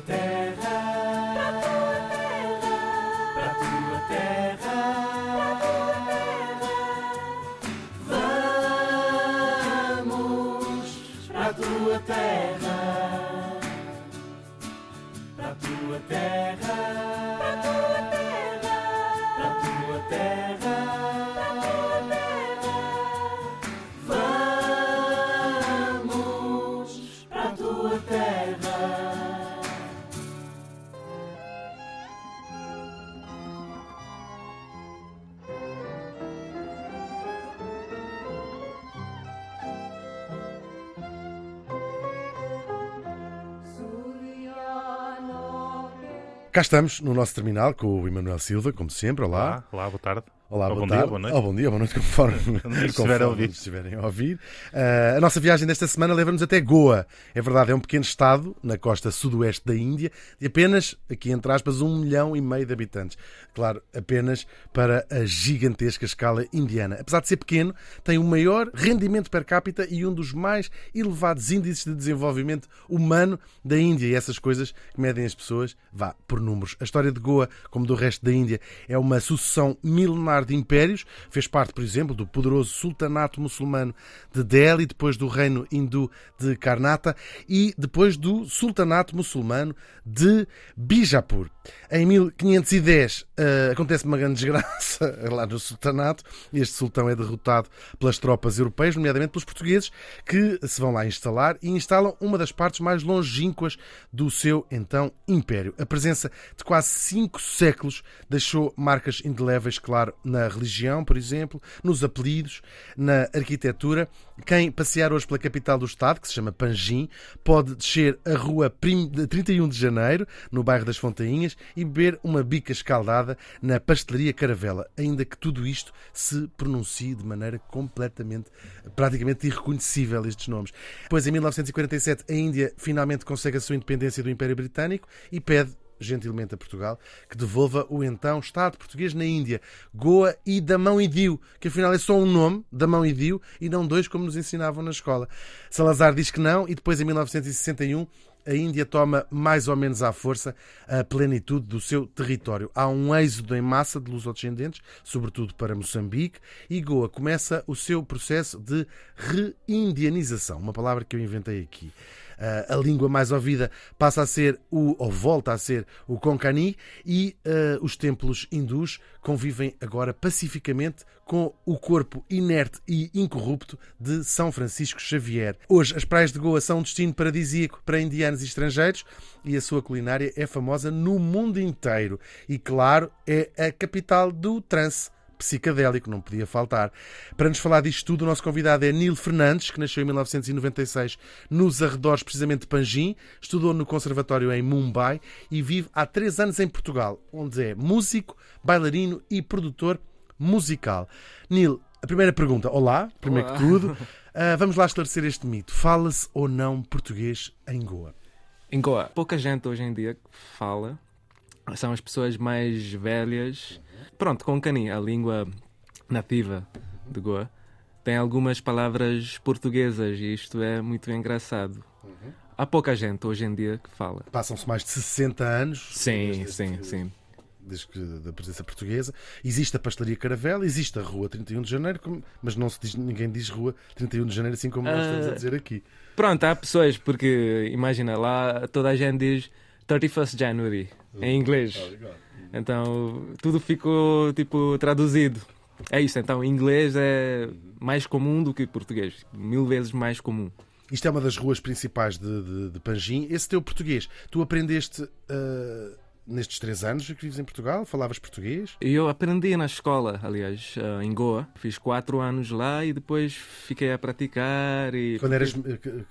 tua Cá estamos no nosso terminal com o Emanuel Silva, como sempre. Olá. Olá, olá, boa tarde. Olá, bom tarde. dia, boa noite. Ou bom dia, boa noite, conforme, estiverem conforme a ouvir. estiverem a ouvir. Ah, a nossa viagem desta semana leva-nos até Goa. É verdade, é um pequeno estado na costa sudoeste da Índia de apenas, aqui entre aspas, um milhão e meio de habitantes. Claro, apenas para a gigantesca escala indiana. Apesar de ser pequeno, tem o maior rendimento per capita e um dos mais elevados índices de desenvolvimento humano da Índia. E essas coisas que medem as pessoas, vá, por números. A história de Goa, como do resto da Índia, é uma sucessão milenar de impérios. Fez parte, por exemplo, do poderoso sultanato muçulmano de Delhi, depois do reino hindu de Karnata e depois do sultanato muçulmano de Bijapur. Em 1510 eh, acontece uma grande desgraça lá no sultanato. Este sultão é derrotado pelas tropas europeias, nomeadamente pelos portugueses, que se vão lá instalar e instalam uma das partes mais longínquas do seu então império. A presença de quase cinco séculos deixou marcas indeléveis, claro, na religião, por exemplo, nos apelidos, na arquitetura. Quem passear hoje pela capital do estado, que se chama Panjim, pode descer a rua Prim- de 31 de janeiro, no bairro das Fontainhas, e beber uma bica escaldada na pastelaria Caravela, ainda que tudo isto se pronuncie de maneira completamente, praticamente irreconhecível estes nomes. Depois, em 1947, a Índia finalmente consegue a sua independência do Império Britânico e pede gentilmente a Portugal, que devolva o então Estado português na Índia, Goa e Damão e Dio, que afinal é só um nome, Damão e Dio, e não dois como nos ensinavam na escola. Salazar diz que não, e depois em 1961 a Índia toma mais ou menos à força a plenitude do seu território. Há um êxodo em massa de lusodescendentes, sobretudo para Moçambique, e Goa começa o seu processo de reindianização, uma palavra que eu inventei aqui. Uh, a língua mais ouvida passa a ser o, ou volta a ser o Konkani, e uh, os templos hindus convivem agora pacificamente com o corpo inerte e incorrupto de São Francisco Xavier. Hoje, as praias de Goa são um destino paradisíaco para indianos e estrangeiros e a sua culinária é famosa no mundo inteiro. E, claro, é a capital do trance psicadélico, não podia faltar. Para nos falar disto tudo, o nosso convidado é Nil Fernandes, que nasceu em 1996 nos arredores precisamente de Panjim, estudou no conservatório em Mumbai e vive há três anos em Portugal, onde é músico, bailarino e produtor musical. Nil, a primeira pergunta. Olá, primeiro Olá. que tudo. Ah, vamos lá esclarecer este mito. Fala-se ou não português em Goa? Em Goa, pouca gente hoje em dia fala. São as pessoas mais velhas. Pronto, Konkani, a língua nativa de Goa, tem algumas palavras portuguesas e isto é muito engraçado. Há pouca gente hoje em dia que fala. Passam-se mais de 60 anos. Sim, desde- sim, sim. desde da presença portuguesa. Existe a pastelaria Caravela, existe a Rua 31 de Janeiro, mas não se diz, ninguém diz Rua 31 de Janeiro assim como nós Ah. estamos a dizer aqui. Pronto, há pessoas, porque imagina lá, toda a gente diz 31st January em inglês. Então tudo ficou tipo traduzido. É isso, então inglês é mais comum do que português, mil vezes mais comum. Isto é uma das ruas principais de, de, de Panjim. Esse teu português, tu aprendeste ah, nestes três anos que vives em Portugal? Falavas português? Eu aprendi na escola, aliás, eh, em Goa. Fiz quatro anos lá e depois fiquei a praticar. E Quando eras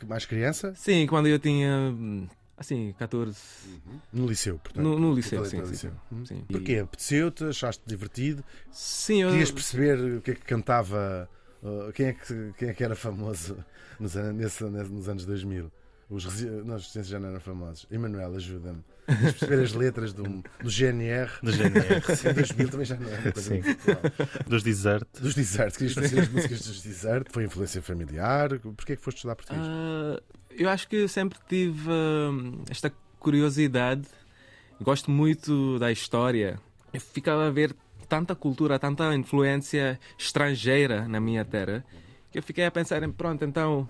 mais criança? Sim, quando eu tinha, assim, 14... No liceu, portanto. No, no liceu, Toda- sim, sim. liceu. Sim. E- Porquê? Apeteceu-te? Achaste divertido? Sim, eu... Querias perceber o que é que cantava? uh, quem, é que, quem é que era famoso nos, nesse- nesse- nos anos 2000? Os resi... Não, os resistências já não eram famosos. Emanuel, ajuda-me. Querias perceber as letras do, do GNR? Do GNR, Em 2000 também já não era coisa Sim. dos desert. Dos Desert. Querias fazer as músicas dos Desert? Foi influência familiar? Porquê é que foste estudar português? Ah, eu acho que sempre tive hum, esta curiosidade, gosto muito da história. Eu ficava a ver tanta cultura, tanta influência estrangeira na minha terra, que eu fiquei a pensar em, pronto, então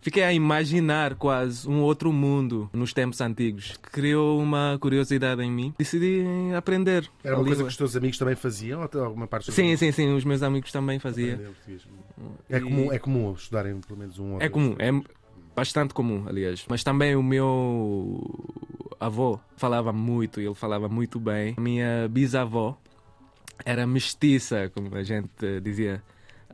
fiquei a imaginar quase um outro mundo nos tempos antigos. Criou uma curiosidade em mim. Decidi aprender. Era uma coisa que os teus amigos também faziam? Ou alguma parte Sim, sim, sim. Os meus amigos também faziam. É E- comum, é comum estudarem pelo menos um ou É comum, é bastante comum, aliás. Mas também o meu avô falava muito, ele falava muito bem. A minha bisavó era mestiça, como a gente dizia.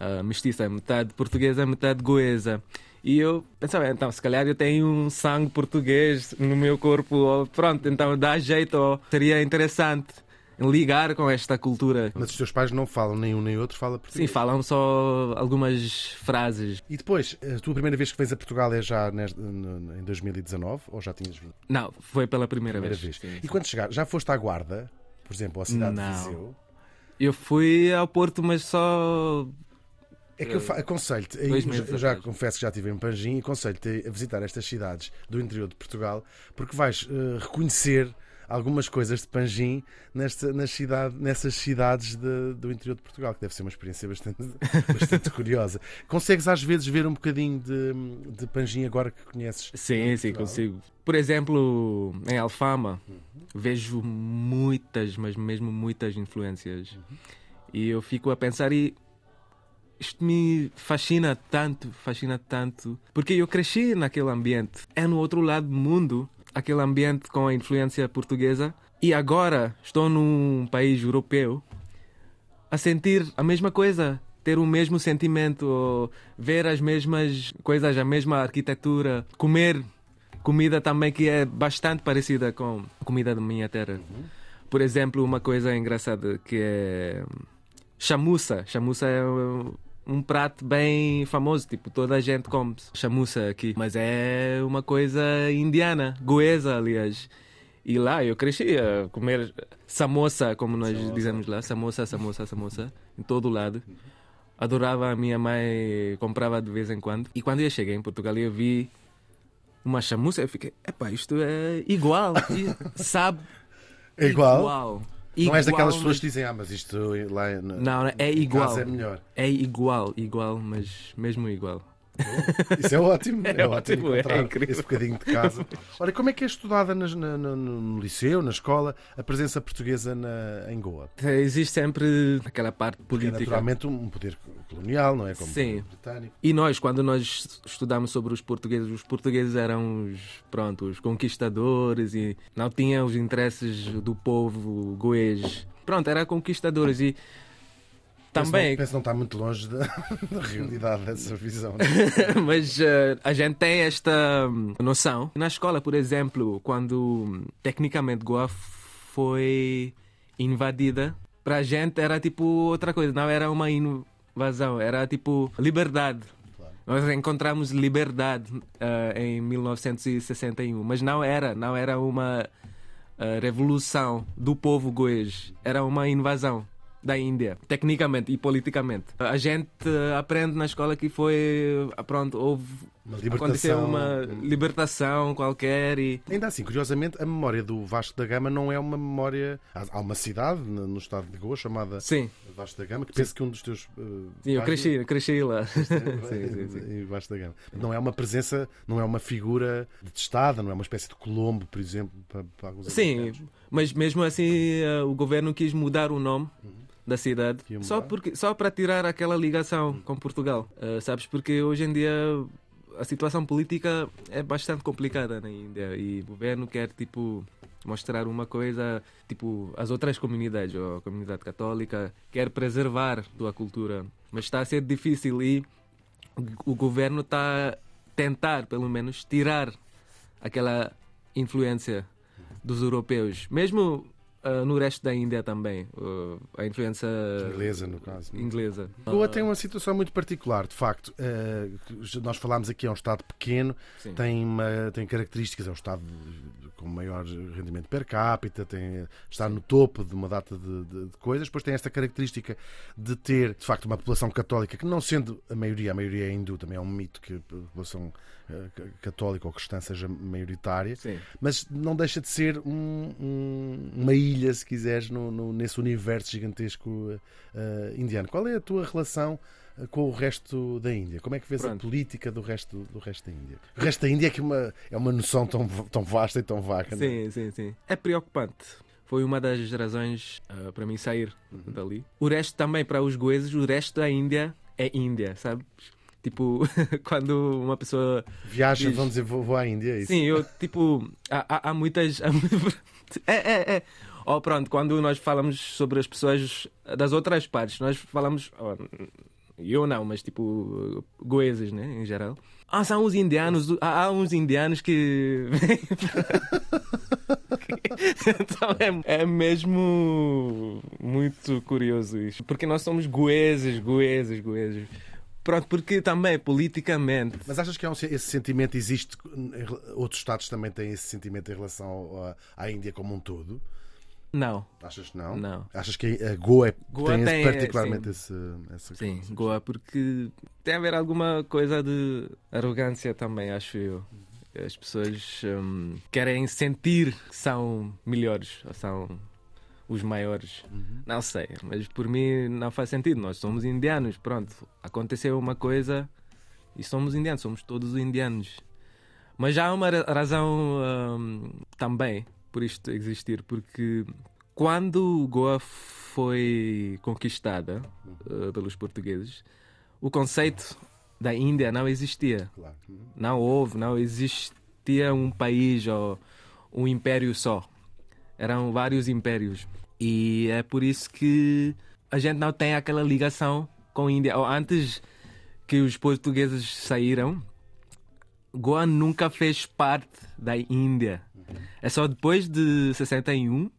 ah, mestiça, metade portuguesa, metade goesa. E eu pensava, então, se calhar eu tenho um sangue português no meu corpo, pronto, então dá jeito, seria interessante ligar com esta cultura. Mas os teus pais não falam nem um nem outro, fala Sim, português. falam só algumas frases. E depois, a tua primeira vez que vens a Portugal é já neste- em 2019 ou já tinhas vindo? Não, foi pela primeira, Primeira vez. Sim, E quando chegar, já foste à Guarda, por exemplo, à cidade Não. de Viseu? Eu fui ao Porto, mas só. É que eu fa- aconselho-te, eu já- confesso que já estive em Panjim e aconselho-te a visitar estas cidades do interior de Portugal, porque vais eh, reconhecer algumas coisas de Panjim nesta, nas cidade, nessas cidades de- do interior de Portugal, que deve ser uma experiência bastante, bastante curiosa. Consegues às vezes ver um bocadinho de, de Panjim agora que conheces? Sim, sim, consigo. Por exemplo, em Alfama, vejo muitas, mas mesmo muitas influências. E eu fico a pensar e. Isto me fascina tanto, fascina tanto, porque eu cresci naquele ambiente. É no outro lado do mundo, aquele ambiente com a influência portuguesa, e agora estou num país europeu a sentir a mesma coisa, ter o mesmo sentimento, ver as mesmas coisas, a mesma arquitetura, comer comida também que é bastante parecida com a comida da minha terra. Por exemplo, uma coisa engraçada que é chamuça. Chamuça é um prato bem famoso, tipo, toda a gente come chamuça aqui, mas é uma coisa indiana, goesa, aliás. E lá eu cresci a comer samosa, como nós Samosa. dizemos lá, samosa, samosa, samosa, em todo lado. Adorava, a minha mãe comprava de vez em quando. E quando eu cheguei em Portugal, eu vi uma chamuça, eu fiquei, epá, isto é igual, sabe? É igual? Igual. Não és daquelas pessoas que dizem, ah, mas isto lá é, Não, não, é em igual. é melhor. É igual, igual, mas mesmo igual. Isso é ótimo. É, É ótimo ótimo, é incrível. esse bocadinho de casa. Olha, como é que é estudada nas- na- no, no liceu, na escola, a presença portuguesa na, em Goa? Existe sempre aquela parte Porque é política. naturalmente um poder colonial, não é? Como Sim. britânico. E nós, quando nós estudamos sobre os portugueses, os portugueses eram os, pronto, os conquistadores e não tinham os interesses do povo goês. Pronto, eram conquistadores e também, penso não está muito longe da, da realidade dessa visão. é? mas eh, a gente tem esta hum, noção. Na escola, por exemplo, quando hum, tecnicamente Goa foi invadida, para a gente era tipo outra coisa, não era uma invasão, era tipo liberdade. Nós encontramos liberdade eh, em 1961, mas não era, não era uma eh, revolução do povo goês, era uma invasão da Índia, tecnicamente e politicamente. A gente eh, aprende na escola que foi, ah, pronto, houve Uma aconteceu libertação. uma libertação qualquer e Ainda assim, curiosamente, a memória do Vasco da Gama não é uma memória. Há uma cidade no estado de Goa chamada sim, Vasco da Gama, que penso que um dos teus. eh, sim eu cresci, eu cresci lá. Sim, sim, sim. em Vasco da Gama. Não é uma presença, não é uma figura detestada, não é uma espécie de Colombo, por exemplo, para, para alguns Sim, mas mesmo assim eh, o governo quis mudar o nome da cidade só, porque, só para tirar aquela ligação com Portugal. Eh, sabes, porque hoje em dia a situação política é bastante complicada na Índia e o governo quer tipo mostrar uma coisa tipo as outras comunidades ou a comunidade católica quer preservar a sua cultura. Mas está a ser difícil e o governo está a tentar pelo menos tirar aquela influência dos europeus, mesmo ah, no resto da Índia também, ah, a influência Inglesa, no caso. inglesa. Goa tem uma situação muito particular, de facto. Que nós falámos aqui, é um Estado pequeno, Sim. tem, uma, tem características, é um Estado com maior rendimento per capita, tem, está no topo de uma data de, de- de coisas, depois tem esta característica de ter, de facto, uma população católica que, não sendo a maioria, a maioria é hindu, também é um mito que a população católica ou cristã seja maioritária, Sim. mas não deixa de ser um- um- uma ilha, se quiseres, no- no- nesse universo gigantesco eh, indiano. Qual é a tua relação eh, com o resto da Índia? Como é que vês a Pronto. política do resto, do resto da Índia? O resto da Índia é que uma, é uma noção tão, tão vasta e tão vaga. não é? Sim, sim, sim. É preocupante. Foi uma das razões ah, para mim sair dali. O resto também, para os goeses, o resto da Índia é Índia, sabes? Tipo, quando uma pessoa. Viaja, Diz- vamos dizer, vou, vou à Índia, é isso? Sim, eu, tipo. Há, há- há muitas. há É, é, é. Oh, pronto, quando nós falamos sobre as pessoas das outras partes, nós falamos. oh, eu não, mas tipo. Goeses, né? Em geral. Ah, são os indianos. Há, há uns indianos que. então é, é mesmo muito curioso isso. Porque nós somos goeses, goeses, goeses. Pronto, porque também politicamente. Mas achas que há um- esse sentimento existe? Outros Estados também têm esse sentimento em relação ao- à Índia como um todo? Não. Achas que não? Não. Achas que a Goa, é- Goa tem, tem, particularmente esse, essa Sim, coisa? Goa, porque tem a ver alguma coisa de arrogância também, acho eu. As pessoas hum, querem sentir que são melhores, ou são os maiores. Não sei, mas por mim não faz sentido. Nós somos indianos, pronto. Aconteceu uma coisa e somos indianos, somos todos indianos. Mas já há uma ra- razão hum, também por isto existir, porque quando Goa foi conquistada uh, pelos portugueses, o conceito da Índia não existia. Uhum. Não houve, não existia um país ou um império só. Eram vários impérios. E é por isso que a gente não tem aquela ligação com a Índia. Ou antes que os portugueses saíram, Goa nunca fez parte da Índia. É só depois de 61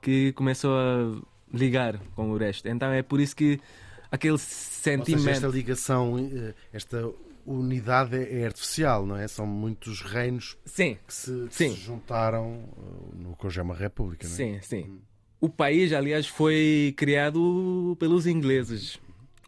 que começou a ligar com o resto. Então é por isso que aquele Ou seja, sentimento. esta ligação, eh, esta unidade é artificial, não é? São muitos reinos Sim, que se, que se juntaram eh, no que hoje é uma república, não é? Sim, sim. O país, aliás, foi criado pelos ingleses.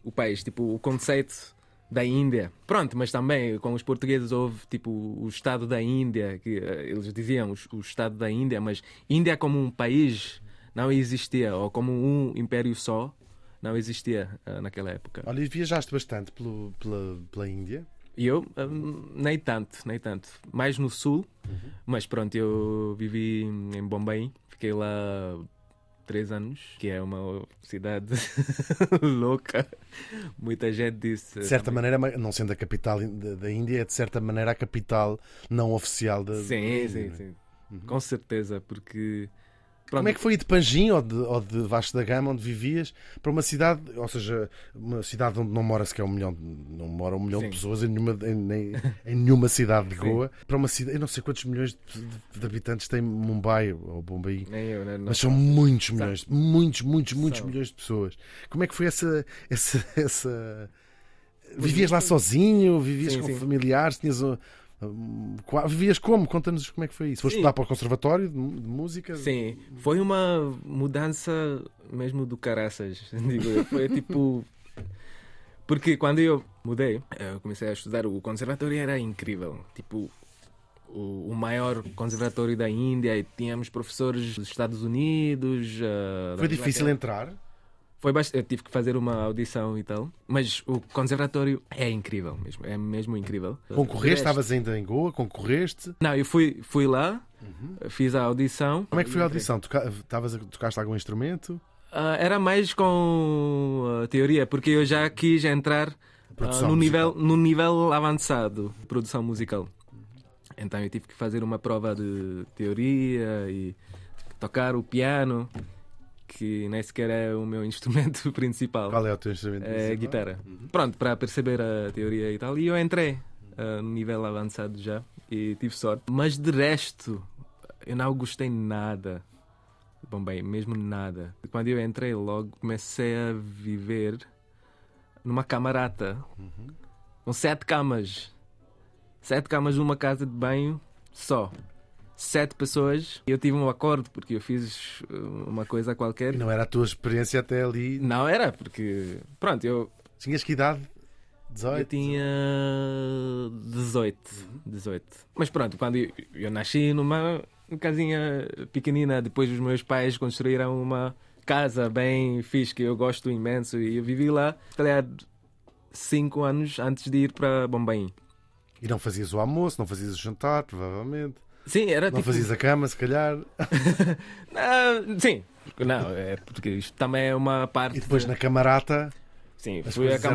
O país, tipo, o conceito da Índia. Pronto, mas também com os portugueses houve, tipo, o Estado da Índia, que eh, eles diziam o Estado da Índia, mas Índia como um país não existia, ou como um império só, não existia eh, naquela época. Olha, e viajaste bastante pelo- pela, pela Índia. E eu, hum, nem tanto, nem tanto. Mais no sul, mas pronto, eu vivi em Bombay, fiquei lá três anos, que é uma cidade louca. Muita gente disse. De certa maneira, não sendo a capital da, da Índia, é de certa maneira a capital não oficial da, da Sim, Índia, sim, é? sim. Com certeza, porque. Pronto, Como é que foi de Panjim ou de, ou de Vasco da Gama, onde vivias, para uma cidade, ou seja, uma cidade onde não mora sequer um milhão, não mora um milhão Sim. de pessoas em nenhuma, em, em nenhuma cidade de Sim. Goa, para uma cidade, eu não sei quantos milhões de, de- de habitantes tem Mumbai ou Bombay. Nem eu, né? não Mas são muitos milhões, muitos, muitos, muitos São. milhões de pessoas. Como é que foi essa. essa, essa... Vivias lá sozinho? Vivias Sim, com sim. familiares? Tinhas um- Vivias como? Conta-nos como é que foi isso. Foste Sim. estudar para o conservatório de, música? Sim, foi uma mudança mesmo do caraças, digo. Foi tipo. Porque quando eu mudei, eu comecei a estudar, o conservatório era incrível. Tipo, o, o maior conservatório da Índia, e tínhamos professores dos Estados Unidos. da Foi difícil entrar? Foi bast... Eu tive que fazer uma audição e tal. Mas o conservatório é incrível mesmo. É mesmo incrível. Concorreste? Estavas ainda em Goa? Concorreste? Não, eu fui, fui lá, fiz a audição. Como é que foi a audição? Toca- tocaste algum instrumento? Ah, era mais com a teoria, porque eu já quis entrar Produção no, nível, no nível avançado de produção musical. Então eu tive que fazer uma prova de teoria e tocar o piano, que nem sequer é o meu instrumento principal. Qual é o teu instrumento? É principal? guitarra. Pronto, para perceber a teoria e tal. E eu entrei no nível avançado já e tive sorte. Mas de resto, eu não gostei nada. Bom, bem, mesmo nada. Quando eu entrei logo, comecei a viver numa camarata com sete camas. Sete camas numa casa de banho só. Sete pessoas. Eu tive um acordo porque eu fiz uh, uma coisa qualquer. E não era a tua experiência até ali. Não era, porque. Pronto, eu Tinhas que idade? 18? Eu tinha 18, 18. Mas pronto, quando eu, eu nasci numa casinha pequenina, depois os meus pais construíram uma casa bem fixe que eu gosto imenso e eu vivi lá, se calhar, 5 anos antes de ir para Bombaim. E não fazias o almoço, não fazias o jantar, provavelmente. Sim, era Não tipo. fazias a cama, se calhar. Ah, sim, não, é porque isto também é uma parte. E depois na camarata. Sim, fui a coisas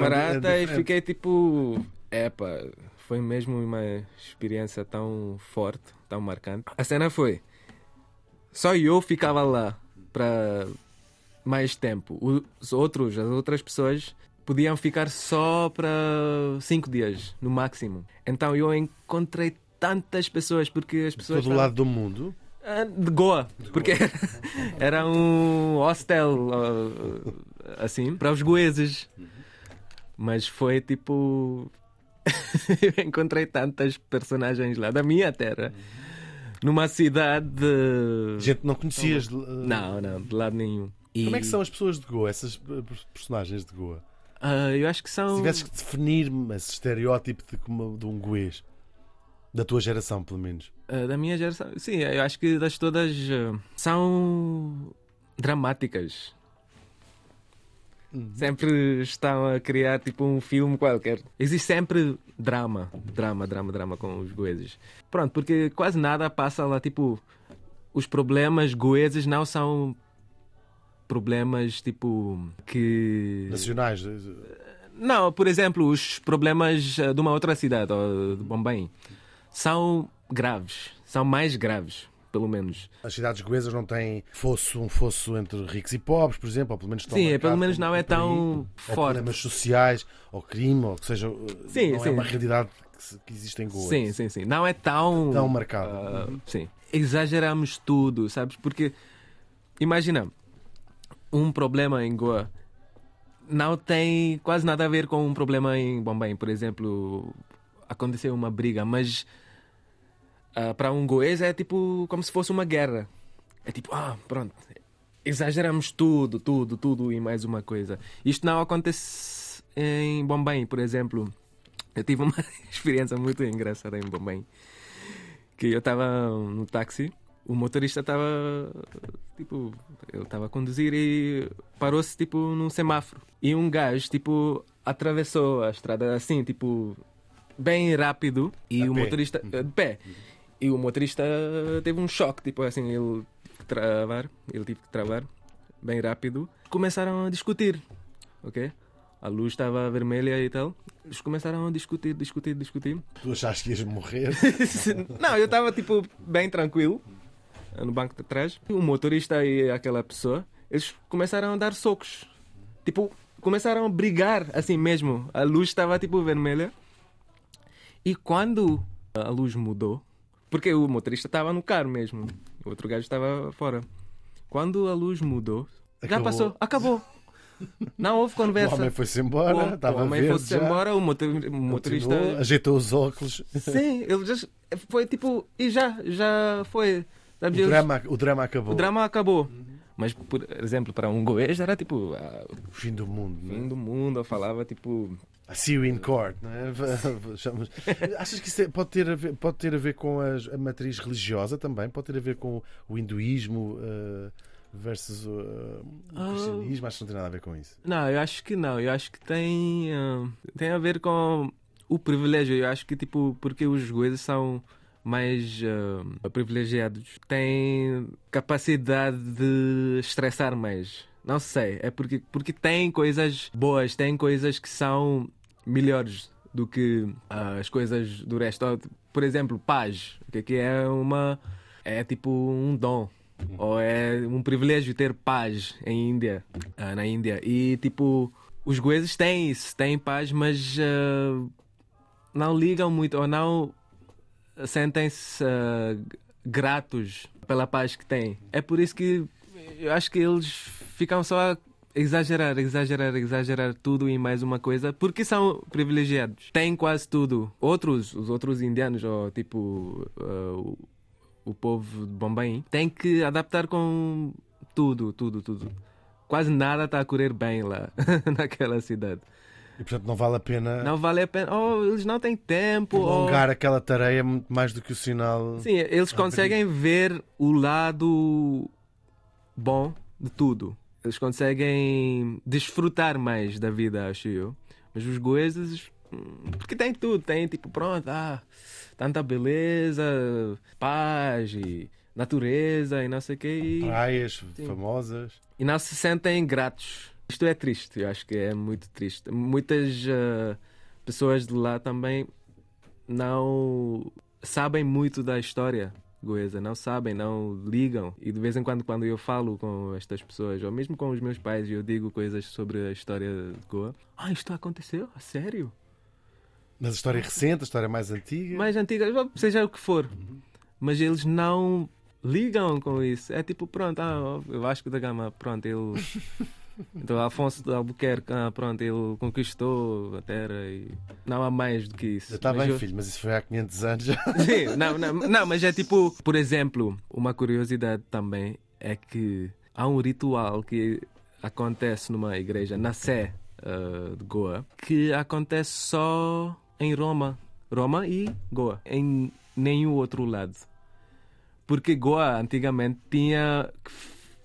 eram e fiquei tipo. Epa, foi mesmo uma experiência tão forte, tão marcante. A cena foi. Só eu ficava lá para mais tempo. Os outros, as outras pessoas podiam ficar só para cinco dias, no máximo. Então eu encontrei tantas pessoas porque as De pessoas. todo o lado do mundo. Ah, De Goa, porque era um hostel assim para os goeses. Mas foi tipo. Eu encontrei tantas personagens lá da minha terra numa cidade. Gente não conhecias. de- Não, não, de lado nenhum. E, Como é que são as pessoas de Goa, essas eh, personagens de Goa? ah, eu acho que Se são. tivesses que definir esse estereótipo de, de um goês, da tua geração, pelo menos. ah, da minha geração. Sim, eu acho que das todas ah, são dramáticas. Sempre estão a criar tipo um filme qualquer. Existe sempre drama, drama, drama, drama com os goeses. Pronto, porque quase nada passa lá, tipo, os problemas goeses não são problemas tipo que Nacionais. não, por exemplo, os problemas eh, de uma outra cidade, ou de Bombay, são graves, são mais graves, pelo menos. As cidades goesas não têm fosso, um fosso entre ricos e pobres, por exemplo, ou pelo menos estão Sim, marcados pelo menos não é tão Ou forte. problemas sociais, ou crime, ou que seja, eh, Sim, não sim. é uma realidade que, existe em Goa. Sim, sim, sim. Não é tão. Tão marcado. ah, sim. Exageramos tudo, sabes? Porque, imagina, um problema em Goa não tem quase nada a ver com um problema em Bombay. Por exemplo, aconteceu uma briga, mas ah, para um goês é tipo como se fosse uma guerra. É tipo, ah, pronto, exageramos tudo, tudo, tudo e mais uma coisa. Isto não acontece em Bombay, por exemplo. Eu tive uma experiência muito engraçada em Bombay. Que eu estava no táxi, o motorista estava tipo, ele estava a conduzir e parou-se tipo num semáforo. E um gajo tipo atravessou a estrada assim, tipo bem rápido e A o pé. motorista de pé. E o motorista teve um choque, tipo assim, ele teve que travar, ele teve que travar bem rápido. Começaram a discutir, ok? A luz estava vermelha e tal. Eles começaram a discutir, discutir, discutir. Tu achaste que ias morrer? Não, eu estava tipo bem tranquilo no banco de trás. O motorista e aquela pessoa, eles começaram a dar socos. Tipo, começaram a brigar assim mesmo. A luz estava tipo vermelha. E quando a luz mudou, porque o motorista estava no carro mesmo, o outro gajo estava fora. Quando a luz mudou, já Acabou. passou, acabou. Não houve O conversa. homem foi-se O- embora, o estava homem verde foi-se já. embora, o motor- o motorista. Continuou, ajeitou os óculos. Sim, ele já foi tipo. E já, já foi. O eles- drama, o drama acabou. o drama acabou. Mas, por exemplo, para um goês era tipo. ah, O fim do mundo. o não é? fim do mundo, eu falava tipo. A see you in court, não é? Achas que isso é- pode, ter a ver, pode ter a ver com as- a, matriz religiosa também? Pode ter a ver com o hinduísmo eh, versus uh, o Ah. cristianismo? Acho que não tem nada a ver com isso. Não, eu acho que não. Eu acho que tem. ah, tem a ver com o privilégio. Eu acho que, tipo, porque os goeses são mais ah, privilegiados, têm capacidade de estressar mais. Não sei. É porque, porque tem coisas boas, tem coisas que são melhores do que ah, as coisas do resto. Por exemplo, paz. É que é uma. É tipo um dom. Ou é um privilégio ter paz em Índia, ah, na Índia. E tipo, os goeses têm isso, têm paz, mas ah, não ligam muito ou não sentem-se ah, gratos pela paz que têm. É por isso que eu acho que eles ficam só a exagerar, exagerar, exagerar tudo e mais uma coisa, porque são privilegiados. Têm quase tudo. Outros, os outros indianos, ou tipo ah, o, o povo de Bombay, têm que adaptar com tudo, tudo, tudo. Quase nada está a correr bem lá, naquela cidade. E portanto não vale a pena Não vale a pena. Oh, eles não têm tempo. ou- prolongar aquela tarefa muito mais do que o sinal. Sim, eles conseguem ver o lado bom de tudo. Eles conseguem desfrutar mais da vida, acho eu. Mas os goeses, hum, porque tem tudo, tem tipo, pronto, ah, tanta beleza, paz e natureza e não sei o quê. E, Praias famosas. e não se sentem gratos. Isto é triste, eu acho que é muito triste. Muitas ah, pessoas de lá também não sabem muito da história goesa, não sabem, não ligam. E de vez em quando, quando eu falo com estas pessoas, ou mesmo com os meus pais, e eu digo coisas sobre a história de Goa, ah, isto aconteceu? A sério? Mas a história é recente, a história mais antiga. mais antigas, seja o que for. Mas eles não ligam com isso. É tipo, pronto, ah, Vasco da Gama, pronto, ele. Então, Afonso de Albuquerque, ah, pronto, ele conquistou a terra e. Não há mais do que isso. Está bem, eu- filho, mas isso foi há 500 anos já. Sim, não, não, não, mas é tipo, por exemplo, uma curiosidade também é que há um ritual que acontece numa igreja na Sé ah, de Goa que acontece só em Roma. Roma e Goa. Em nenhum outro lado. Porque Goa antigamente tinha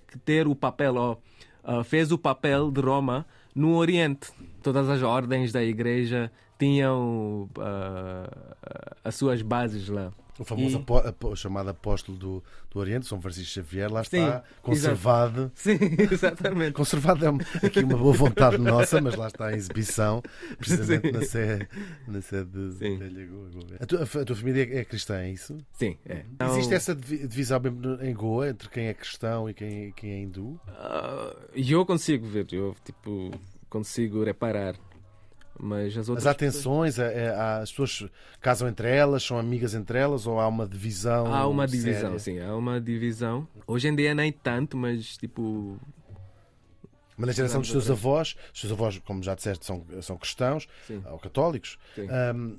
que ter o papel, ó, ah, fez o papel de Roma no Oriente. Todas as ordens da igreja tinham ah, as suas bases lá. O famoso E- apó- apó- chamado apóstolo do, do Oriente, São Francisco Xavier, lá Sim, está, conservado. Sim, exatamente. Conservado é aqui uma boa vontade nossa, mas lá está em exibição, precisamente na sé, na sé de Sim. Velha Goa. A tua, a tua família é cristã, é isso? Sim, é. Existe Então, essa divi- divisão mesmo em Goa entre quem é cristão e quem, quem é hindu? ah, eu consigo ver, eu tipo consigo reparar. Mas as Mas outras há tensões, é- é- há- as pessoas casam entre elas, são amigas entre elas, ou há uma divisão? Há uma divisão, séria? sim, há uma divisão. Hoje em dia nem tanto, mas tipo. Mas na geração dos teus avós, os teus avós, como já disseste, são, são cristãos Sim. ou católicos, ahm,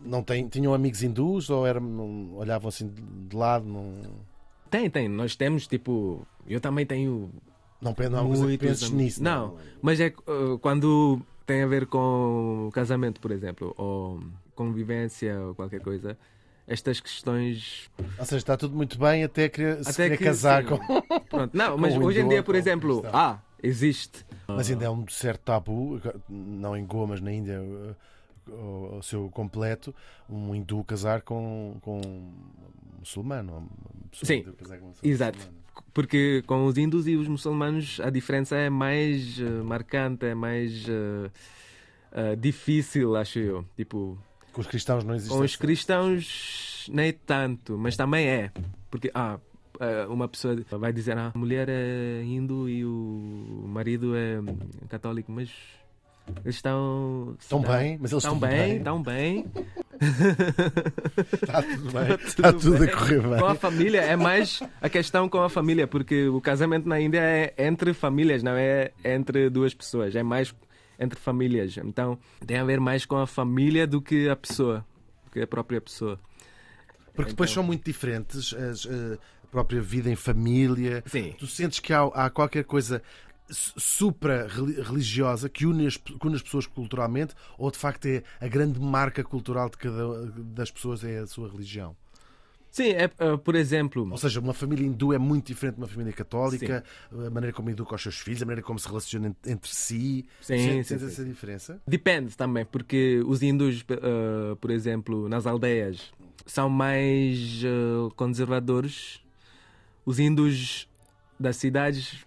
não têm, tinham amigos hindus ou eram, não- olhavam assim de, lado? Não, Tem, tem. Nós temos tipo. Eu também tenho. não, não muitos penses nisso? Não, mas é uh, quando tem a ver com casamento, por exemplo, ou convivência ou qualquer coisa. Estas questões. Ou seja, está tudo muito bem até querer, se Até querer que, casar sim. com. Pronto, não, mas hoje em dia, por exemplo, ah, existe. Mas ainda é um certo tabu, não em Goa, mas na Índia, eh, ao seu completo, um hindu casar com, com um muçulmano. Sim, com pessoa exato. Porque com os hindus e os muçulmanos a diferença é mais eh, marcante, é mais eh, eh, difícil, acho eu. Tipo, Com os cristãos não existe. com os cristãos nem tanto, mas também é. Porque, ah, uma pessoa vai dizer, ah, a mulher é hindu e o marido é católico, mas eles estão... Estão bem, mas eles Estão bem. estão bem. Está tudo bem. Está tudo a bem. correr bem. Com a família é mais a questão com a família, porque o casamento na Índia é entre famílias, não é entre duas pessoas, é mais entre famílias. Então tem a ver mais com a família do que a pessoa, do que a própria pessoa. Porque depois Então- são muito diferentes as, eh, a própria vida em família. Sim. Tu sentes que há, há qualquer coisa supra-religiosa que une, as, que une as pessoas culturalmente ou de facto é a grande marca cultural de cada das pessoas é a sua religião? Sim, é, eh, por exemplo, Ou seja, uma família hindu é muito diferente de uma família católica, a maneira como educa os seus filhos, a maneira como se relacionam ent- entre si. Sim, Sentes sim, sim. essa diferença? Depende também, porque os hindus, eh, por exemplo, nas aldeias, são mais eh, conservadores. Os hindus das cidades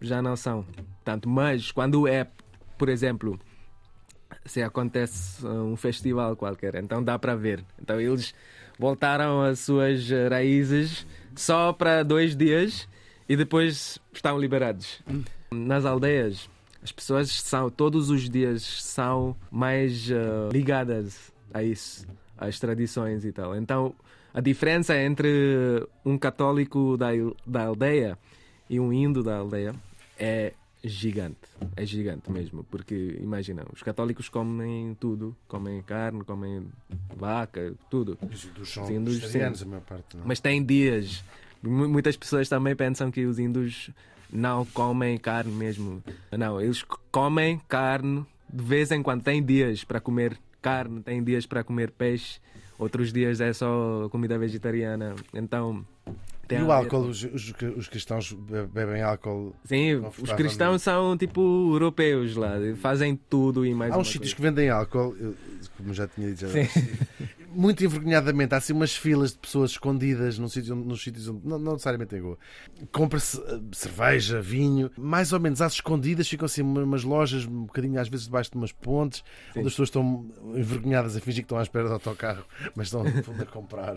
já não são tanto. Mas quando é, por exemplo, se acontece um festival qualquer, então dá para ver. Então eles voltaram às suas raízes só para dois dias e depois estão liberados. Nas aldeias, as pessoas são todos os dias são mais eh, ligadas a isso, às tradições e tal. Então a diferença entre um católico da, da aldeia e um indo da aldeia é gigante. É gigante mesmo. Porque, imagina, os católicos comem tudo. Comem carne, comem vaca, tudo. Os são hindus, vegetarianos, a maior parte. Não? Mas tem dias. Mu- Muitas pessoas também pensam que os hindus não comem carne mesmo. Não, eles comem carne de vez em quando tem dias para comer carne, tem dias para comer peixe, outros dias é só comida vegetariana. Então. Tem E o álcool? Os, os- os cristãos be- bebem álcool? Sim, os cristãos são tipo europeus lá, fazem tudo e mais Há uns sítios que vendem álcool, como já tinha dito, Sim. muito envergonhadamente. Há assim umas filas de pessoas escondidas num sítio, nos sítios onde, não, não necessariamente em Goa. Compra-se eh, cerveja, vinho, mais ou menos às escondidas, ficam assim umas lojas, um bocadinho às vezes debaixo de umas pontes, Sim. onde as pessoas estão envergonhadas a fingir que estão à espera do autocarro, mas estão no fundo a comprar.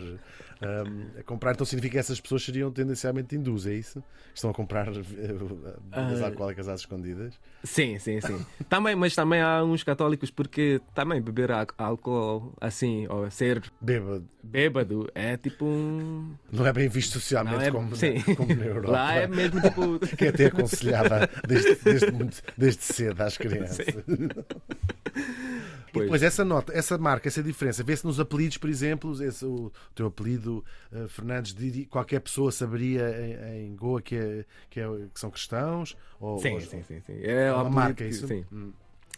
eh, a comprar, então significa que essas pessoas seriam tendencialmente hindus, é isso? Estão a comprar eh, bebidas Ah. alcoólicas às escondidas. Sim, sim, sim. também, mas também há uns católicos porque também beber álcool assim, ou ser Bêbado. bêbado, é tipo um. Não é bem visto socialmente é- como, sim. como na Europa. Lá é mesmo tipo. que é até aconselhada desde, desde, muito- desde cedo às crianças. E Pois. depois essa nota, essa marca, essa diferença, vê-se nos apelidos, por exemplo, esse, o teu apelido eh, Fernandes Didi, qualquer pessoa saberia em, em Goa que, é, que, é- que são cristãos? Ou, Sim, ou- sim, sim. sim. É, uma uma marca, isso? Sim, Hum.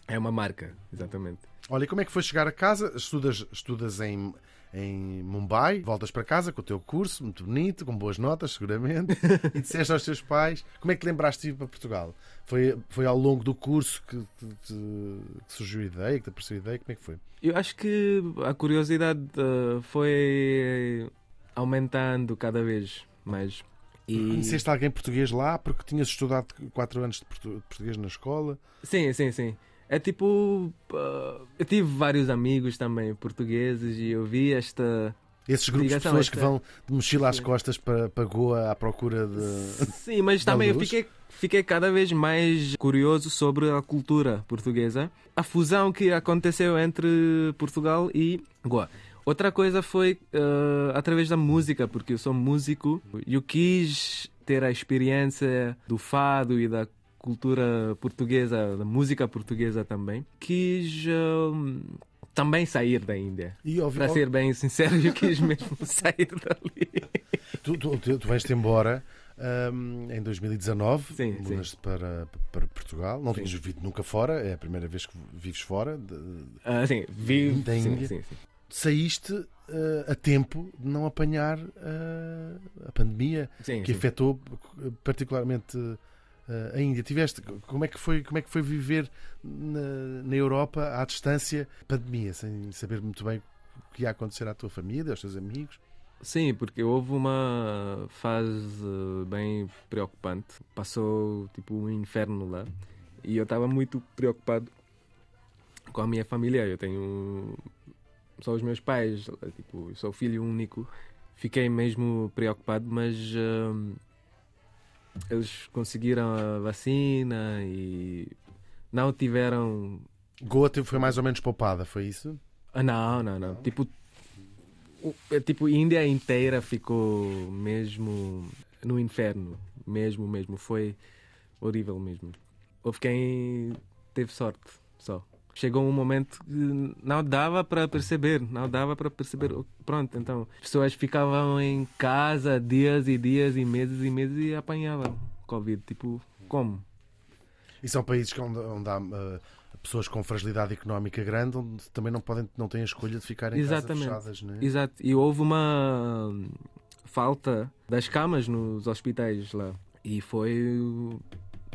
É uma marca, exatamente. Olha, e como é que foi chegar a casa? Estudas, estudas em, em Mumbai, voltas para casa com o teu curso, muito bonito, com boas notas, seguramente, e disseste aos teus pais. Como é que te lembraste de ir para Portugal? Foi, foi ao longo do curso que, te- te- que surgiu a ideia, que te apareceu a ideia? Como é que foi? Eu acho que a curiosidade eh, foi aumentando cada vez mais. E... Conheceste alguém português lá porque tinhas estudado 4 anos de português na escola? Sim, sim, sim. É tipo. ah, eu tive vários amigos também portugueses e eu vi esta. Esses grupos de pessoas que esta- vão de mochila às Sim. costas para, para Goa à procura de. Sim, mas também eu fiquei, fiquei cada vez mais curioso sobre a cultura portuguesa, a fusão que aconteceu entre Portugal e Goa. Outra coisa foi ah, através da música, porque eu sou músico e eu quis ter a experiência do fado e da cultura portuguesa, da música portuguesa também. Quis ah, também sair da Índia. E ouvi- Para ser bem sincero, eu quis mesmo sair dali. Tu, tu, tu, vais-te embora hum, em 2019, Sim, mudas para, para Portugal. Não tinhas vivido nunca fora, é a primeira vez que vives fora. De- Ah, sim, vi. Da sim, Índia? sim, sim. Saíste eh, a tempo de não apanhar eh, a pandemia que afetou particularmente eh, a Índia. Tiveste como é que foi como é que foi viver na, na Europa à distância pandemia sem saber muito bem o que ia acontecer à tua família, aos teus amigos? Sim, porque houve uma fase bem preocupante. Passou tipo um inferno lá. E eu estava muito preocupado com a minha família. Eu tenho só os meus pais, tipo, eu sou filho único. Fiquei mesmo preocupado, mas hum, eles conseguiram a vacina e não tiveram Goa foi mais ou menos poupada, foi isso? Ah, não, não, não. Tipo, o- é tipo, a Índia inteira ficou mesmo no inferno. Mesmo, mesmo. Foi horrível mesmo. Houve quem teve sorte só. Chegou um momento que não dava para perceber, não dava para perceber. Pronto, então, as pessoas ficavam em casa dias e dias e meses e meses e apanhavam Covid. Tipo, como? E são países onde, onde há eh, pessoas com fragilidade económica grande, onde também não, podem, não têm a escolha de ficar em Exatamente. casa fechadas, não é? Exato. E houve uma hum, falta das camas nos hospitais lá. E foi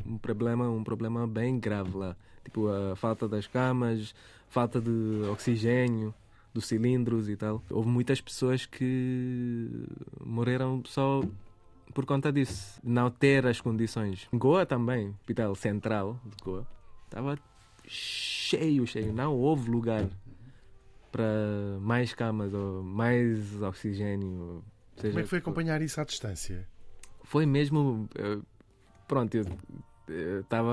um problema, um problema bem grave lá. Tipo, a falta das camas, falta de oxigênio, dos cilindros e tal. Houve muitas pessoas que morreram só por conta disso. Não ter as condições. Goa também, hospital central de Goa, estava cheio, cheio. Não houve lugar para mais camas ou mais oxigênio. Seja Como é que foi acompanhar isso à distância? Foi mesmo. eh, Pronto, eu estava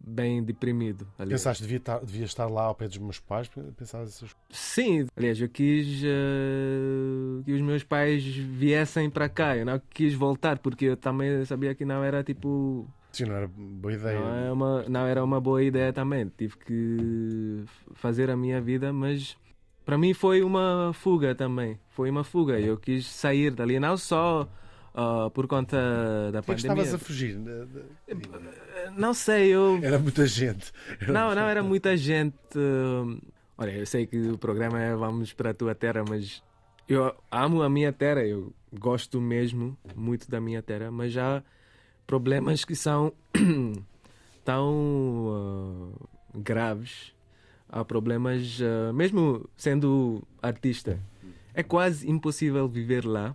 bem deprimido ali. Pensaste devia estar, devia estar lá ao pé dos meus pais? Pensavas essas coisas? Sim, aliás, eu quis eh, que os meus pais viessem para cá. Eu não quis voltar porque eu também sabia que não era tipo. Sim, não era boa ideia. Não, é uma, não era uma boa ideia também. Tive que fazer a minha vida, mas para mim foi uma fuga também. Foi uma fuga. Eu quis sair dali, não só ah, por conta da Por que é pandemia. estavas a fugir? Não sei, eu. Era muita gente. Não, não, era muita gente. Olha, eu sei que o programa é Vamos para a tua terra, mas eu amo a minha terra, eu gosto mesmo muito da minha terra, mas há problemas que são tão ah, graves. Há problemas, ah, mesmo sendo artista, é quase impossível viver lá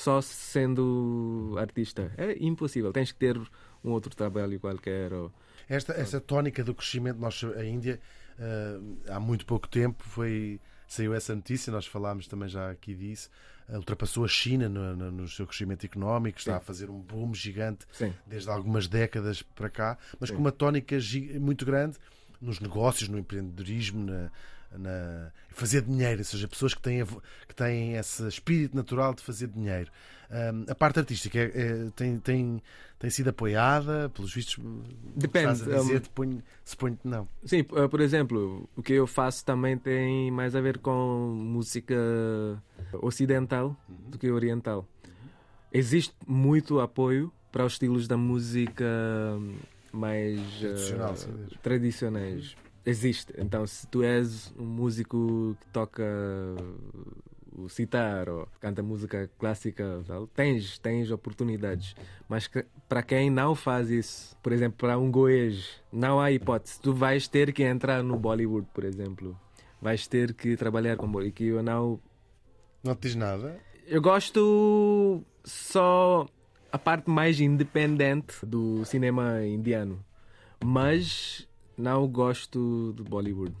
só sendo artista. É impossível, tens que ter um outro trabalho qualquer. Ou... Esta, esta tónica do crescimento, nós, a Índia, eh, há muito pouco tempo foi, saiu essa notícia, nós falámos também já aqui disso, eh, ultrapassou a China no, no- no seu crescimento económico, está Sim. a fazer um boom gigante Sim. desde algumas décadas para cá, mas Sim. com uma tónica muito grande nos negócios, no empreendedorismo, na, na fazer dinheiro, ou seja, pessoas que têm, que têm esse espírito natural de fazer dinheiro. Ahm, a parte artística é- é- tem, tem, tem sido apoiada, pelos vistos, Depende, dizer, um, te ponho- não. Sim, por exemplo, o que eu faço também tem mais a ver com música ocidental do que oriental. Existe muito apoio para os estilos da música mais mesmo. tradicionais. Existe. Então, se tu és um músico que toca o citar ou canta música clássica, tal, tens, tens oportunidades. Mas que- para quem não faz isso, por exemplo, para um goês, não há hipótese. Tu vais ter que entrar no Bollywood, por exemplo. Vais ter que trabalhar com Bollywood. Que eu não. Não te diz nada? Eu gosto só a parte mais independente do cinema indiano. Mas não gosto do Bollywood.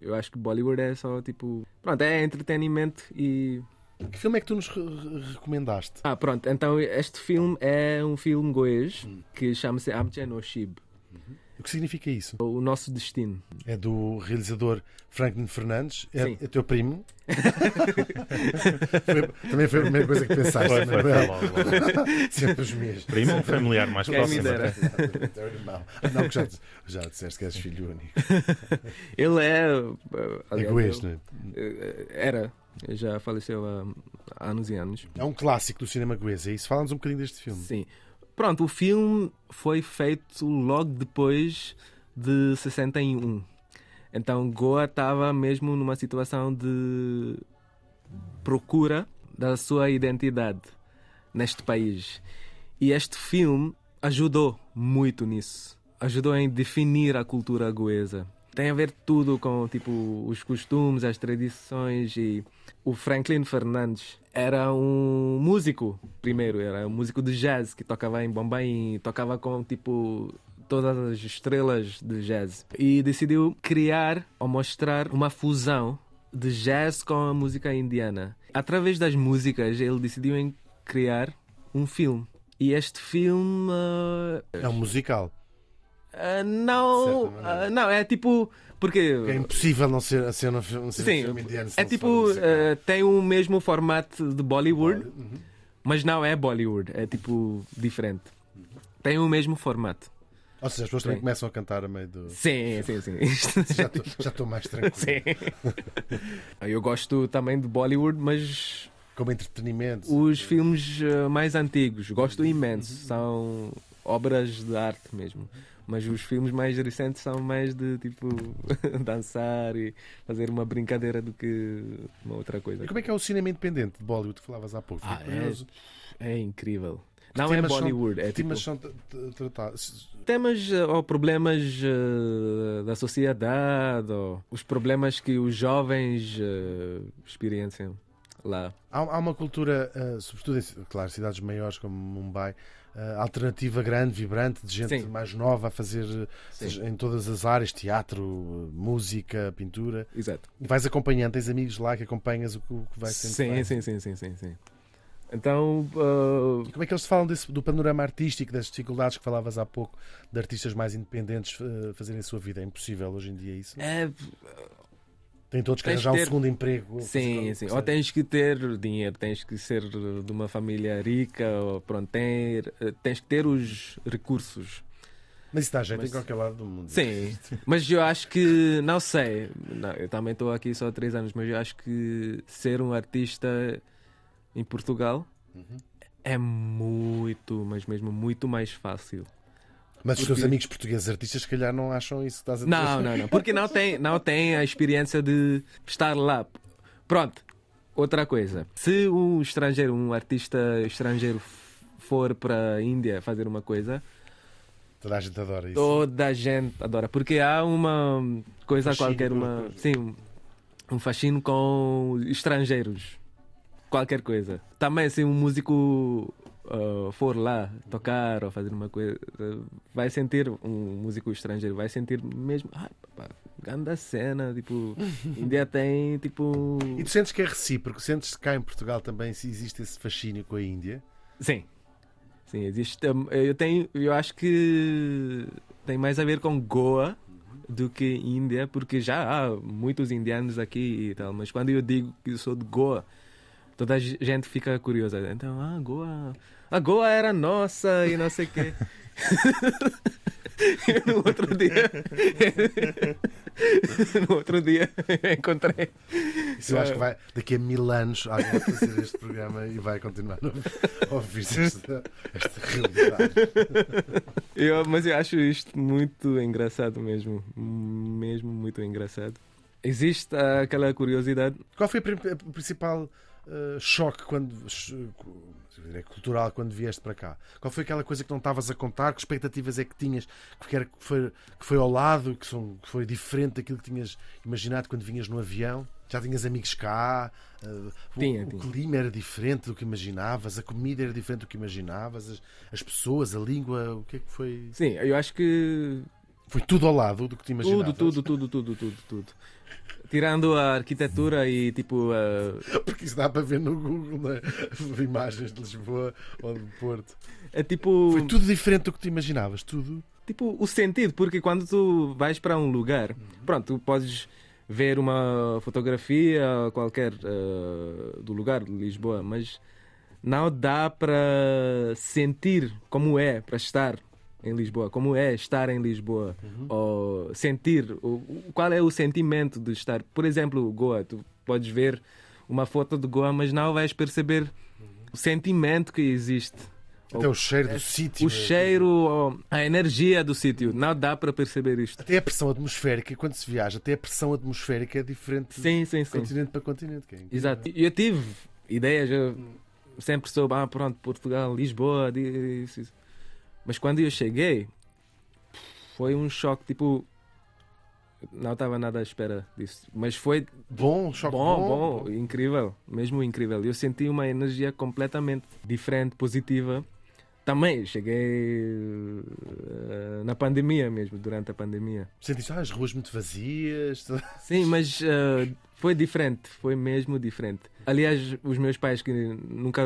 Eu acho que Bollywood é só tipo. Pronto, é entretenimento e. Que filme é que tu nos re- re- recomendaste? Ah, pronto. Então este filme é um filme goês que chama-se Amche no Shib O que significa isso? O Nosso Destino. É do realizador Franklin Fernandes. É, Sim. é teu primo. Foi- também foi a primeira coisa que pensaste. Foi, não foi, é? foi logo, logo. Sempre os mesmos. Primo ou familiar mais Quem próximo? é o irmão. Não, que já, já disseste que és filho único. Ele é. eh, aliás, Egoísta, não é? eh, Era. Já faleceu há, há anos e anos. É um clássico do cinema goês, é isso? Fala-nos um bocadinho deste filme. Sim. Pronto, o filme foi feito logo depois de 61. Então Goa estava mesmo numa situação de procura da sua identidade neste país. E este filme ajudou muito nisso. Ajudou em definir a cultura goesa. Tem a ver tudo com tipo os costumes, as tradições e o Franklin Fernandes era um músico primeiro, era um músico de jazz que tocava em Bombay, tocava com tipo todas as estrelas de jazz e decidiu criar ou mostrar uma fusão de jazz com a música indiana. Através das músicas, ele decidiu criar um filme. E este filme É um musical. Ah, não, ah, não é tipo porque É impossível não ser, ser, um, ser um Sim, filme indiano. é tipo um ah, tem o mesmo formato de Bollywood, Uhum. mas não é Bollywood, é tipo diferente. Tem o mesmo formato. Ou seja, as pessoas também começam a cantar a meio do. Sim, sim, sim. Já estou mais tranquilo. sim. Eu gosto também de Bollywood, mas Como entretenimento. os filmes mais antigos gosto imenso, são obras de arte mesmo. Mas os filmes mais recentes são mais de tipo dançar e fazer uma brincadeira do que uma outra coisa. E como é que é o cinema independente de Bollywood que falavas há pouco? Ah, é, é incrível. Não Que é temas são- Bollywood, é tipo temas são tra- tra- tratados? temas eh, ou problemas eh, da sociedade, ou os problemas que os jovens eh, experienciam lá. Há, há uma cultura, ah, sobretudo em claro, cidades maiores como Mumbai, ah, alternativa grande, vibrante, de gente Sim. mais nova a fazer eh, seja, em todas as áreas, teatro, música, pintura. Exato. E vais acompanhando, tens amigos lá que acompanhas o que, o que vai sendo Sim, sim, sim, sim, sim, sim. Então, E como é que eles falam desse, do panorama artístico, das dificuldades que falavas há pouco, de artistas mais independentes eh, fazerem a sua vida? É impossível hoje em dia isso? é, Têm todos que arranjar que um ter- segundo emprego. sim, sim. Ou tens que ter dinheiro, tens que ser de uma família rica, ou pronto, ter, eh, tens que ter os recursos. Mas isso dá jeito Mas- em qualquer lado do mundo. Sim, mas eu acho que, não sei, não, eu também estou aqui só há três anos, mas eu acho que ser um artista em Portugal Uhum. é muito, mas mesmo muito mais fácil. Mas os teus Porque- amigos portugueses artistas, se calhar, não acham isso que estás a dizer. Não, não, não. Porque não tem, não tem a experiência de estar lá. Pronto. Outra coisa. Se um estrangeiro, um artista estrangeiro for para a Índia fazer uma coisa, Toda a gente adora isso. toda a gente adora. Porque há uma coisa Fascínio qualquer, uma, sim, um- um fascínio com estrangeiros. Qualquer coisa. Também, se um músico for lá tocar ou fazer uma coisa, vai sentir, um músico estrangeiro, vai sentir mesmo. Ai, pá, grande cena. Tipo, Índia tem, tipo. E tu sentes que é recíproco? Sentes que cá em Portugal também se existe esse fascínio com a Índia? Sim. Sim, existe. Eu tenho. Eu acho que tem mais a ver com Goa do que Índia, porque já há muitos indianos aqui e tal, mas quando eu digo que eu sou de Goa, toda a gente fica curiosa. Então, ah, Goa. A Goa era nossa e não sei o quê. No outro dia. no outro dia encontrei. Isso eu acho que vai, daqui a mil anos, alguém vai fazer este programa e vai continuar a ouvir esta, esta realidade. Eu, mas eu acho isto muito engraçado mesmo. Mesmo muito engraçado. Existe ah, aquela curiosidade. Qual foi a principal eh, choque quando, é cultural quando vieste para cá? Qual foi aquela coisa que não estavas a contar? Que expectativas é que tinhas? Que, era, que, foi, que foi ao lado? Que, são, que foi diferente daquilo que tinhas imaginado quando vinhas no avião? Já tinhas amigos cá? o- Tinha, o, tinha. clima era diferente do que imaginavas? A comida era diferente do que imaginavas? As, as pessoas, a língua? O que é que foi? Sim, eu acho que Foi tudo ao lado do que te imaginavas? tudo, tudo, tudo, tudo, tudo, tudo. Tirando a arquitetura e tipo. ah, Porque isso dá para ver no Google, né? imagens de Lisboa ou de Porto. é tipo. Foi tudo diferente do que tu imaginavas, tudo. tipo o sentido, porque quando tu vais para um lugar, pronto, tu podes ver uma fotografia qualquer eh, do lugar de Lisboa, mas não dá para sentir como é para estar em Lisboa, como é estar em Lisboa, ou sentir o, o- qual é o sentimento de estar. Por exemplo, Goa, tu podes ver uma foto de Goa, mas não vais perceber o sentimento que existe. Até o cheiro do sítio. O cheiro, ou a energia do sítio, não dá para perceber isto. Até a pressão atmosférica, quando se viaja, até a pressão atmosférica é diferente Sim, sim, de sim. continente para continente. é. Exato. Eu tive ideias, eu sempre soube, ah, pronto, Portugal, Lisboa, isso, isso. Mas quando eu cheguei, foi um choque, tipo, não estava nada à espera disso. Mas foi Bom, choque bom, bom. bom, incrível, mesmo incrível. Eu senti uma energia completamente diferente, positiva. Também cheguei eh, na pandemia mesmo, durante a pandemia. Sentiste ah, as ruas muito vazias. Sim, mas eh, foi diferente, foi mesmo diferente. Aliás, os meus pais que nunca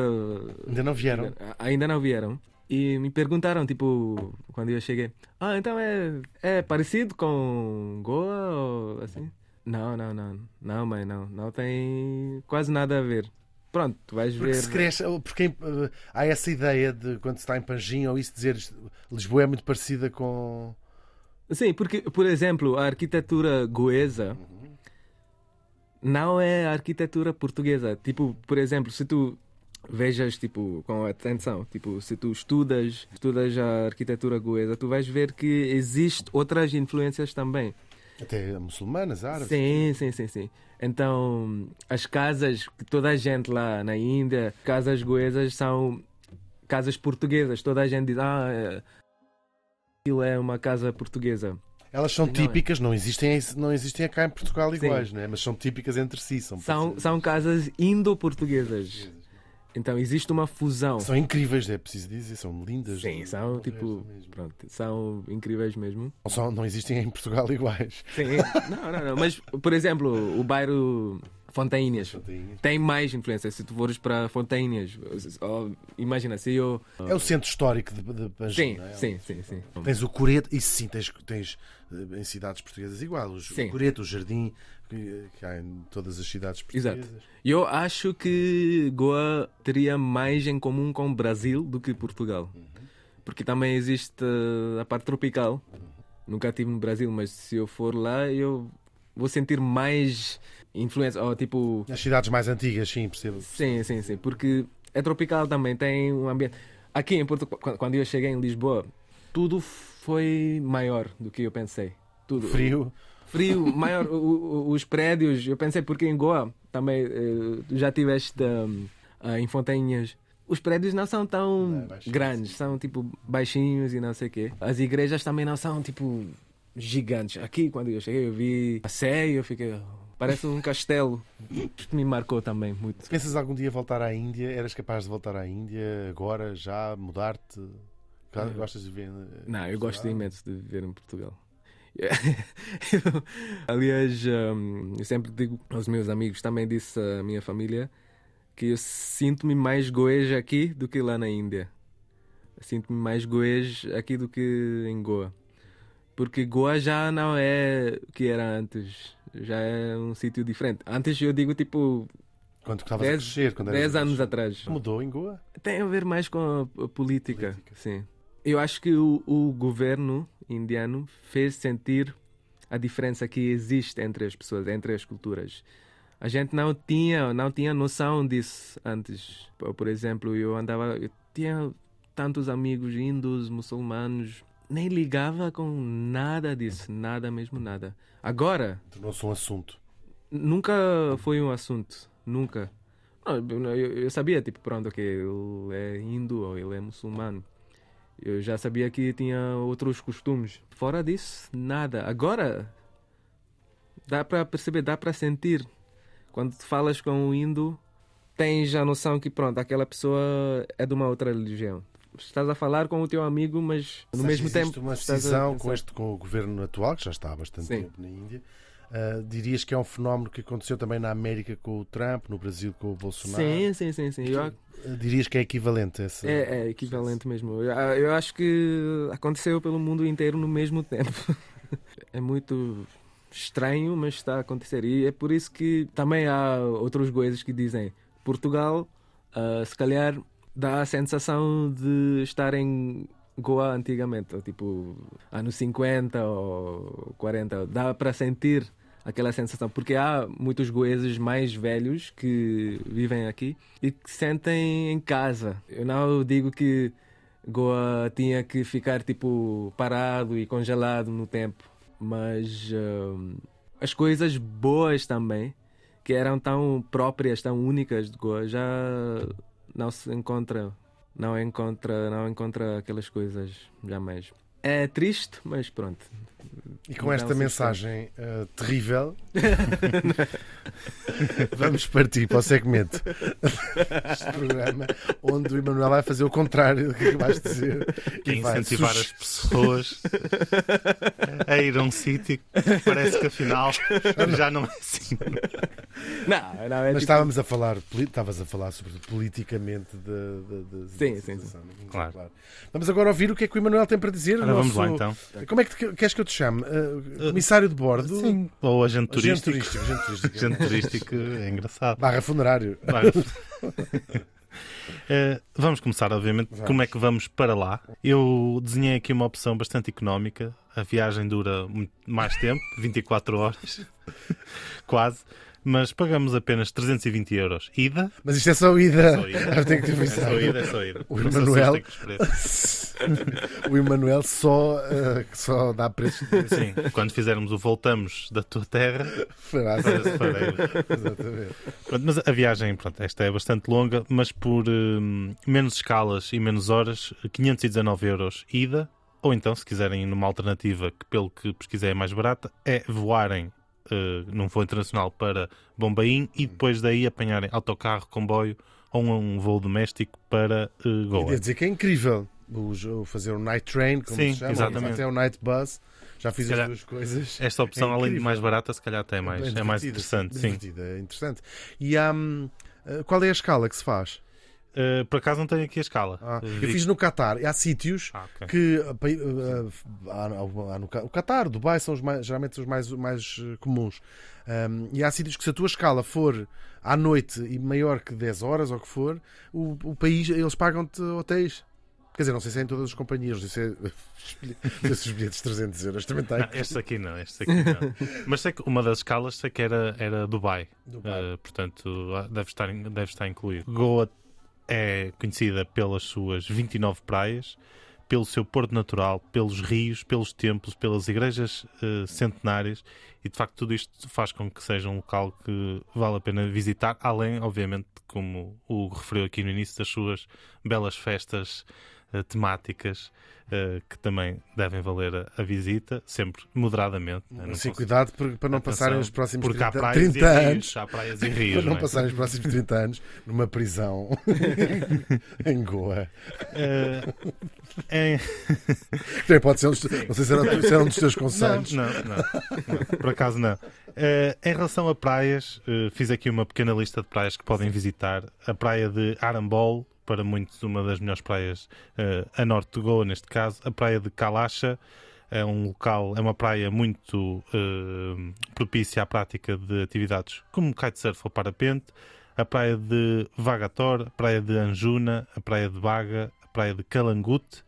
Ainda não vieram. ainda não vieram e me perguntaram, tipo, quando eu cheguei, ah, então é, é parecido com Goa ou assim? Não, não, não, não, mãe, não, não tem quase nada a ver. Pronto, tu vais Porque ver. se cresce, porque eh, há essa ideia de quando se está em Panjim ou isso dizer Lisboa é muito parecida com. Sim, porque, por exemplo, a arquitetura goesa não é a arquitetura portuguesa. Tipo, por exemplo, se tu vejas tipo com atenção, tipo, se tu estudas, estudas a arquitetura goesa, tu vais ver que existe outras influências também. Até muçulmanas, árabes. Sim, sim, sim, sim. Então, as casas que toda a gente lá na Índia, casas goesas são casas portuguesas. Toda a gente diz, ah, é- aquilo é uma casa portuguesa. Elas são é. típicas, não existem, não existem cá em Portugal Sim. iguais, né? mas são típicas entre si. São, São, são casas indo-portuguesas. Então existe uma fusão. São incríveis, é preciso dizer, são lindas. Sim, são Não tipo. mesmo. Pronto, são incríveis mesmo. Não, são- não existem em Portugal iguais. Sim. Não, não, não. Mas, por exemplo, o bairro Fontainhas tem mais influência. Se tu fores para Fontainhas, imagina, se eu. É o centro histórico de, de Panjim, Sim, é? sim, sim, sim. Tens o Coreto, isso sim, tens, tens eh, em cidades portuguesas igual. Os, Sim. o Coreto, o Jardim, que, que há em todas as cidades Exato. portuguesas. Eu acho que Goa teria mais em comum com o Brasil do que Portugal. Porque também existe uh, a parte tropical. Nunca estive no Brasil, mas se eu for lá, eu vou sentir mais influência. Ou tipo. As cidades mais antigas, sim, percebo. Sim, sim, sim. Porque é tropical também, tem um ambiente. Aqui em Portugal, qu- quando eu cheguei em Lisboa, tudo foi maior do que eu pensei. Tudo. Frio. Frio, maior. os prédios, eu pensei porque em Goa também eh, já tiveste hum, ah, em Fontanhas. Os prédios não são tão Não, é grandes, são tipo baixinhos e não sei o quê. As igrejas também não são tipo gigantes. Aqui, quando eu cheguei, eu vi a Sé e eu fiquei. Parece um castelo. Isto me marcou também muito. Pensas algum dia voltar à Índia? Eras capaz de voltar à Índia agora, já, mudar-te? Claro, Gostas de ver? eh, Não, eu gosto imenso de viver em Portugal. Aliás, hum, eu sempre digo aos meus amigos, também disse à minha família, que eu sinto-me mais goês aqui do que lá na Índia. Sinto-me mais goês aqui do que em Goa. Porque Goa já não é o que era antes. Já é um sítio diferente. Antes eu digo tipo Quando estavas a 10 crescer, quando eras 10 a anos atrás. Mudou em Goa? Tem a ver mais com a, a política, Política. sim. Eu acho que o, o governo indiano fez sentir a diferença que existe entre as pessoas, entre as culturas. A gente não tinha, não tinha noção disso antes. Por exemplo, eu andava, eu tinha tantos amigos índios, muçulmanos, nem ligava com nada disso, nada mesmo nada. Agora, Tornou-se um assunto. Nunca foi um assunto. Nunca. Não, Eu, eu sabia, tipo, pronto, que ele é hindu ou ele é muçulmano. Eu já sabia que tinha outros costumes. Fora disso, nada. Agora, dá para perceber, dá para sentir. Quando falas com um hindu, tens a noção que, pronto, aquela pessoa é de uma outra religião. Estás a falar com o teu amigo, mas no mesmo tempo. uma decisão com, este, com o governo atual, que já está há bastante Sim. tempo na Índia. Ah, dirias que é um fenómeno que aconteceu também na América com o Trump, no Brasil com o Bolsonaro. Sim, sim, sim, sim. Eu, Ah, Dirias que é equivalente a essa. É, é equivalente mesmo. Eu, eu acho que aconteceu pelo mundo inteiro no mesmo tempo. É muito estranho, mas está a acontecer. E é por isso que também há outros coisas que dizem Portugal, ah, se calhar, dá a sensação de estar em Goa antigamente, ou tipo anos 50 ou 40. Dá para sentir aquela sensação, porque há muitos goeses mais velhos que vivem aqui e que sentem em casa. Eu não digo que Goa tinha que ficar tipo parado e congelado no tempo, mas hum, as coisas boas também, que eram tão próprias, tão únicas de Goa, já não se encontra, não encontra, não encontra aquelas coisas jamais. É triste, mas pronto. E com esta mensagem ah, terrível, vamos partir para o segmento deste programa onde o Emanuel vai fazer o contrário do que acabaste de dizer. Que é E vai incentivar as pessoas a ir a um sítio que parece que afinal já não é assim. Não, não é Mas tipo- estávamos a falar, estavas a falar sobre politicamente da, da, da- Sim, da sim, situação. Claro. Vamos agora ouvir o que é que o Emanuel tem para dizer. o Ora, vamos lá nosso- então. Como é que te- queres que eu te chame? Uh, comissário de bordo? Sim, ou agente Agente turístico. turístico. Agente turístico. Agente turístico é engraçado. Barra funerário. Vai. Eh, vamos começar, obviamente, Vamos. como é que vamos para lá. Eu desenhei aqui uma opção bastante económica. A viagem dura muito mais tempo, 24 horas, quase. Mas pagamos apenas 320 euros. Ida. Mas isto é só ida. Só ida. Tenho que te É só ida, é só ida. O Não o Emanuel só, uh, só dá preços de Sim, quando fizermos o Voltamos da tua terra, farás. Exatamente. Mas a viagem, pronto, esta é bastante longa, mas por hum, menos escalas e menos horas, 519 euros ida, ou então, se quiserem numa alternativa que, pelo que pesquisei, é mais barata, é voarem eh, num voo internacional para Bombaim e depois daí apanharem autocarro, comboio ou um voo doméstico para E Goa. devo dizer que é incrível o, o fazer um night train, como Sim, se chama, exatamente. até o night bus. Já fiz Se as calhar- duas coisas. Esta opção, É além de mais barata, se calhar até é mais, é mais divertida, interessante. Sim. é interessante. E hum, uh, qual é a escala que se faz? Eh, por acaso não tenho aqui a escala. Ah, Eh, eu fiz no Qatar. Há sítios Ah, ok. que uh, uh, uh, há, há- no, o Qatar, Dubai são os mais, geralmente os mais, mais uh, comuns. Um, e há sítios que se a tua escala for à noite e maior que 10 horas ou o que for, o, o país eles pagam-te hotéis. Quer dizer, não sei se é em todas as companhias, não sei se, é, se os bilhetes de 300 euros também têm. Não, estes aqui não, estes aqui não. Mas sei que uma das escalas sei que era, era Dubai. Dubai. Uh, portanto, ah, deve estar, deve estar incluído. Goa é conhecida pelas suas 29 praias, pelo seu porto natural, pelos rios, pelos templos, pelas igrejas eh, centenárias e de facto tudo isto faz com que seja um local que vale a pena visitar, além, obviamente, como o referiu aqui no início, das suas belas festas eh, temáticas eh, que também devem valer a, a visita, sempre moderadamente. né? Não Sim, cuidado por- para não Atenção, passarem os próximos porque há 30, praias 30 e rios, anos. há praias e Para rios. não não é? passarem os próximos 30 anos numa prisão em Goa. Eh, em- Também pode ser um dos, não sei se era, se era um dos teus conselhos. Não, não, não. Por acaso não. Em relação a praias, fiz aqui uma pequena lista de praias que podem visitar. A praia de Arambol, para muitos uma das melhores praias eh, a norte de Goa, neste caso. A praia de Kalacha é um local, é uma praia muito eh, propícia à prática de atividades como kitesurf ou parapente. A praia de Vagator, a praia de Anjuna, a praia de Baga, a praia de Calangute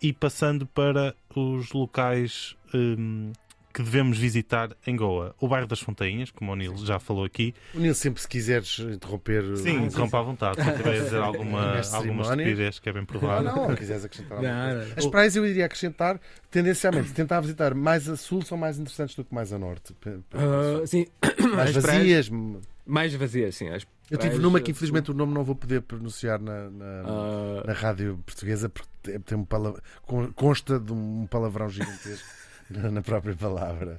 e passando para os locais hum, que devemos visitar em Goa. O bairro das Fontainhas, como o Nilo já falou aqui. O Nil, sempre se quiseres interromper. Sim, interrompa à vontade. Se tiver a dizer alguma, alguma estupidez que é bem Não, provável. não, ou quiseres acrescentar alguma Não, coisa. não. As praias eu iria acrescentar, tendencialmente, tentar visitar mais a sul são mais interessantes do que mais a norte. Ah, sim, mais as praias- vazias. mais vazias, sim. As Eu tive praias, numa que ah, infelizmente o nome não vou poder pronunciar na, na, ah, na rádio portuguesa porque tem- um consta de um palavrão gigantesco na, própria palavra.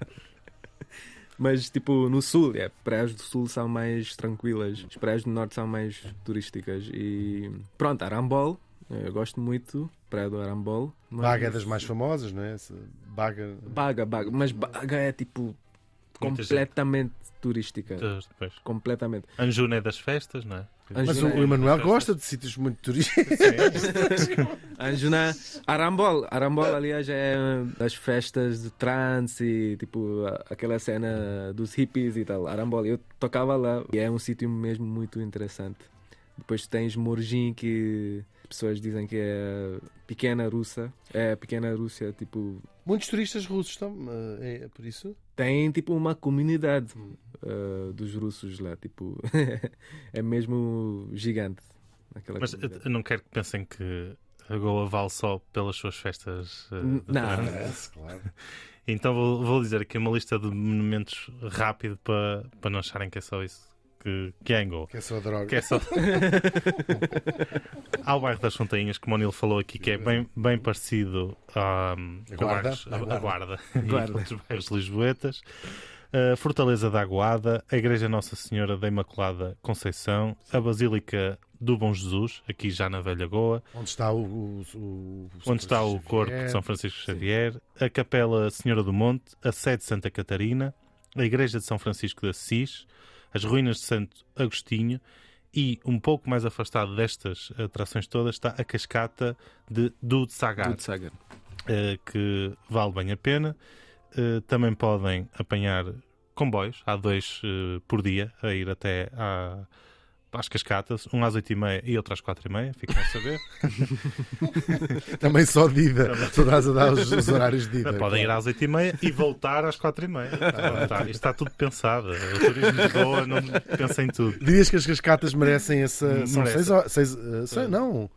Mas, tipo, no sul, é, praias do sul são mais tranquilas, as praias do norte são mais turísticas. E pronto, Arambol, eu gosto muito, praia do Arambol. mas- Baga é das mais famosas, não é? Baga. Baga, Baga, mas Baga é tipo completamente turística. Depois. Completamente. Anjuna é das festas, não é? Mas o, Emanuel gosta de sítios muito turísticos. Anjuna, Arambol, Arambol, aliás, é das festas de trance e tipo aquela cena dos hippies e tal. Arambol, eu tocava lá e é um sítio mesmo muito interessante. Depois tens Morjin, que as pessoas dizem que é pequena russa, é pequena Rússia, tipo Muitos turistas russos estão. É, é por isso? tem tipo uma comunidade uh, dos russos lá, tipo é mesmo gigante. Mas comunidade. eu não quero que pensem que a Goa vale só pelas suas festas. eh, de não. verão. Parece, claro. Então vou, vou dizer aqui uma lista de monumentos rápido para, para não acharem que é só isso que, que é Goa. Que é só droga. Que é só... Há o bairro das Fontainhas, como o Nilo falou aqui, que é bem, bem parecido à, A Guarda. bairros- a, a Guarda, Guarda. e outros bairros lisboetas. A Fortaleza da Aguada, a Igreja Nossa Senhora da Imaculada Conceição, a Basílica do Bom Jesus, aqui já na Velha Goa, Onde está o. o, o- onde está o corpo de São Francisco Xavier, a Capela Senhora do Monte, a sede de Santa Catarina, a Igreja de São Francisco de Assis, as ruínas de Santo Agostinho e, um pouco mais afastado destas atrações todas, está a cascata de Dudsagar, Dudsagar. eh, que vale bem a pena. Eh, também podem apanhar comboios, há dois eh, por dia, a ir até à, às cascatas, um às 8h30 e outro às 4h30, ficam a saber. Também só de ida. Tu estás a dar os, os horários de ida. Podem ir às 8h30 e voltar às 4h30. Tá, isto está tudo pensado. O turismo de Goa não pensa em tudo. Dirias que as cascatas merecem essa. São Merecem. seis horas. Seis, eh, sei- não.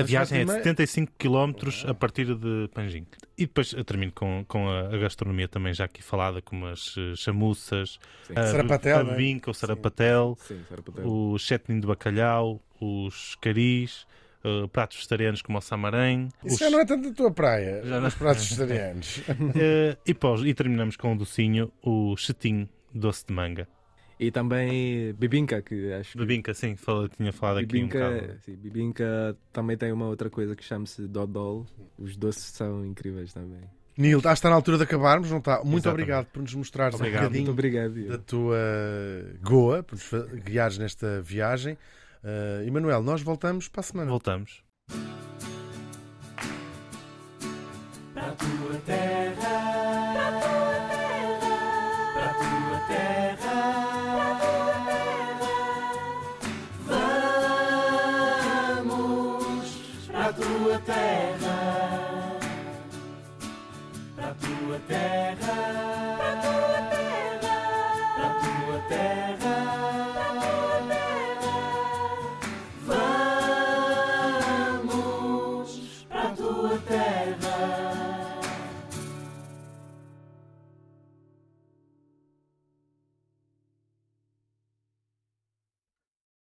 A viagem é de 4h30. 75 km a partir de Panjim. E depois eu termino com, com a, a gastronomia também já aqui falada, como as eh, chamuças, Sim. a, Sarapatel, a é? vinca, o sarapatel, Sim, Sarapatel. o chetnin de bacalhau, os caris, eh, pratos vegetarianos como o samarém. Isso os- já não é tanto a tua praia. Já não- Os pratos vegetarianos. eh, e, pós, e terminamos com o docinho, o chetim doce de manga. E também Bibinka, que acho que Bebinca, sim, fala- tinha falado aqui um Bibinka, bocado. sim, Bibinka também tem uma outra coisa que chama-se Dodol. Os doces são incríveis também. Nil, está, está na altura de acabarmos, não está? Muito Exatamente. obrigado por nos mostrares um Obrigado. bocadinho Muito obrigado. da tua Goa, por nos guiares nesta viagem. Uh, Emanuel, nós voltamos para a semana. Voltamos. Para a tua terra,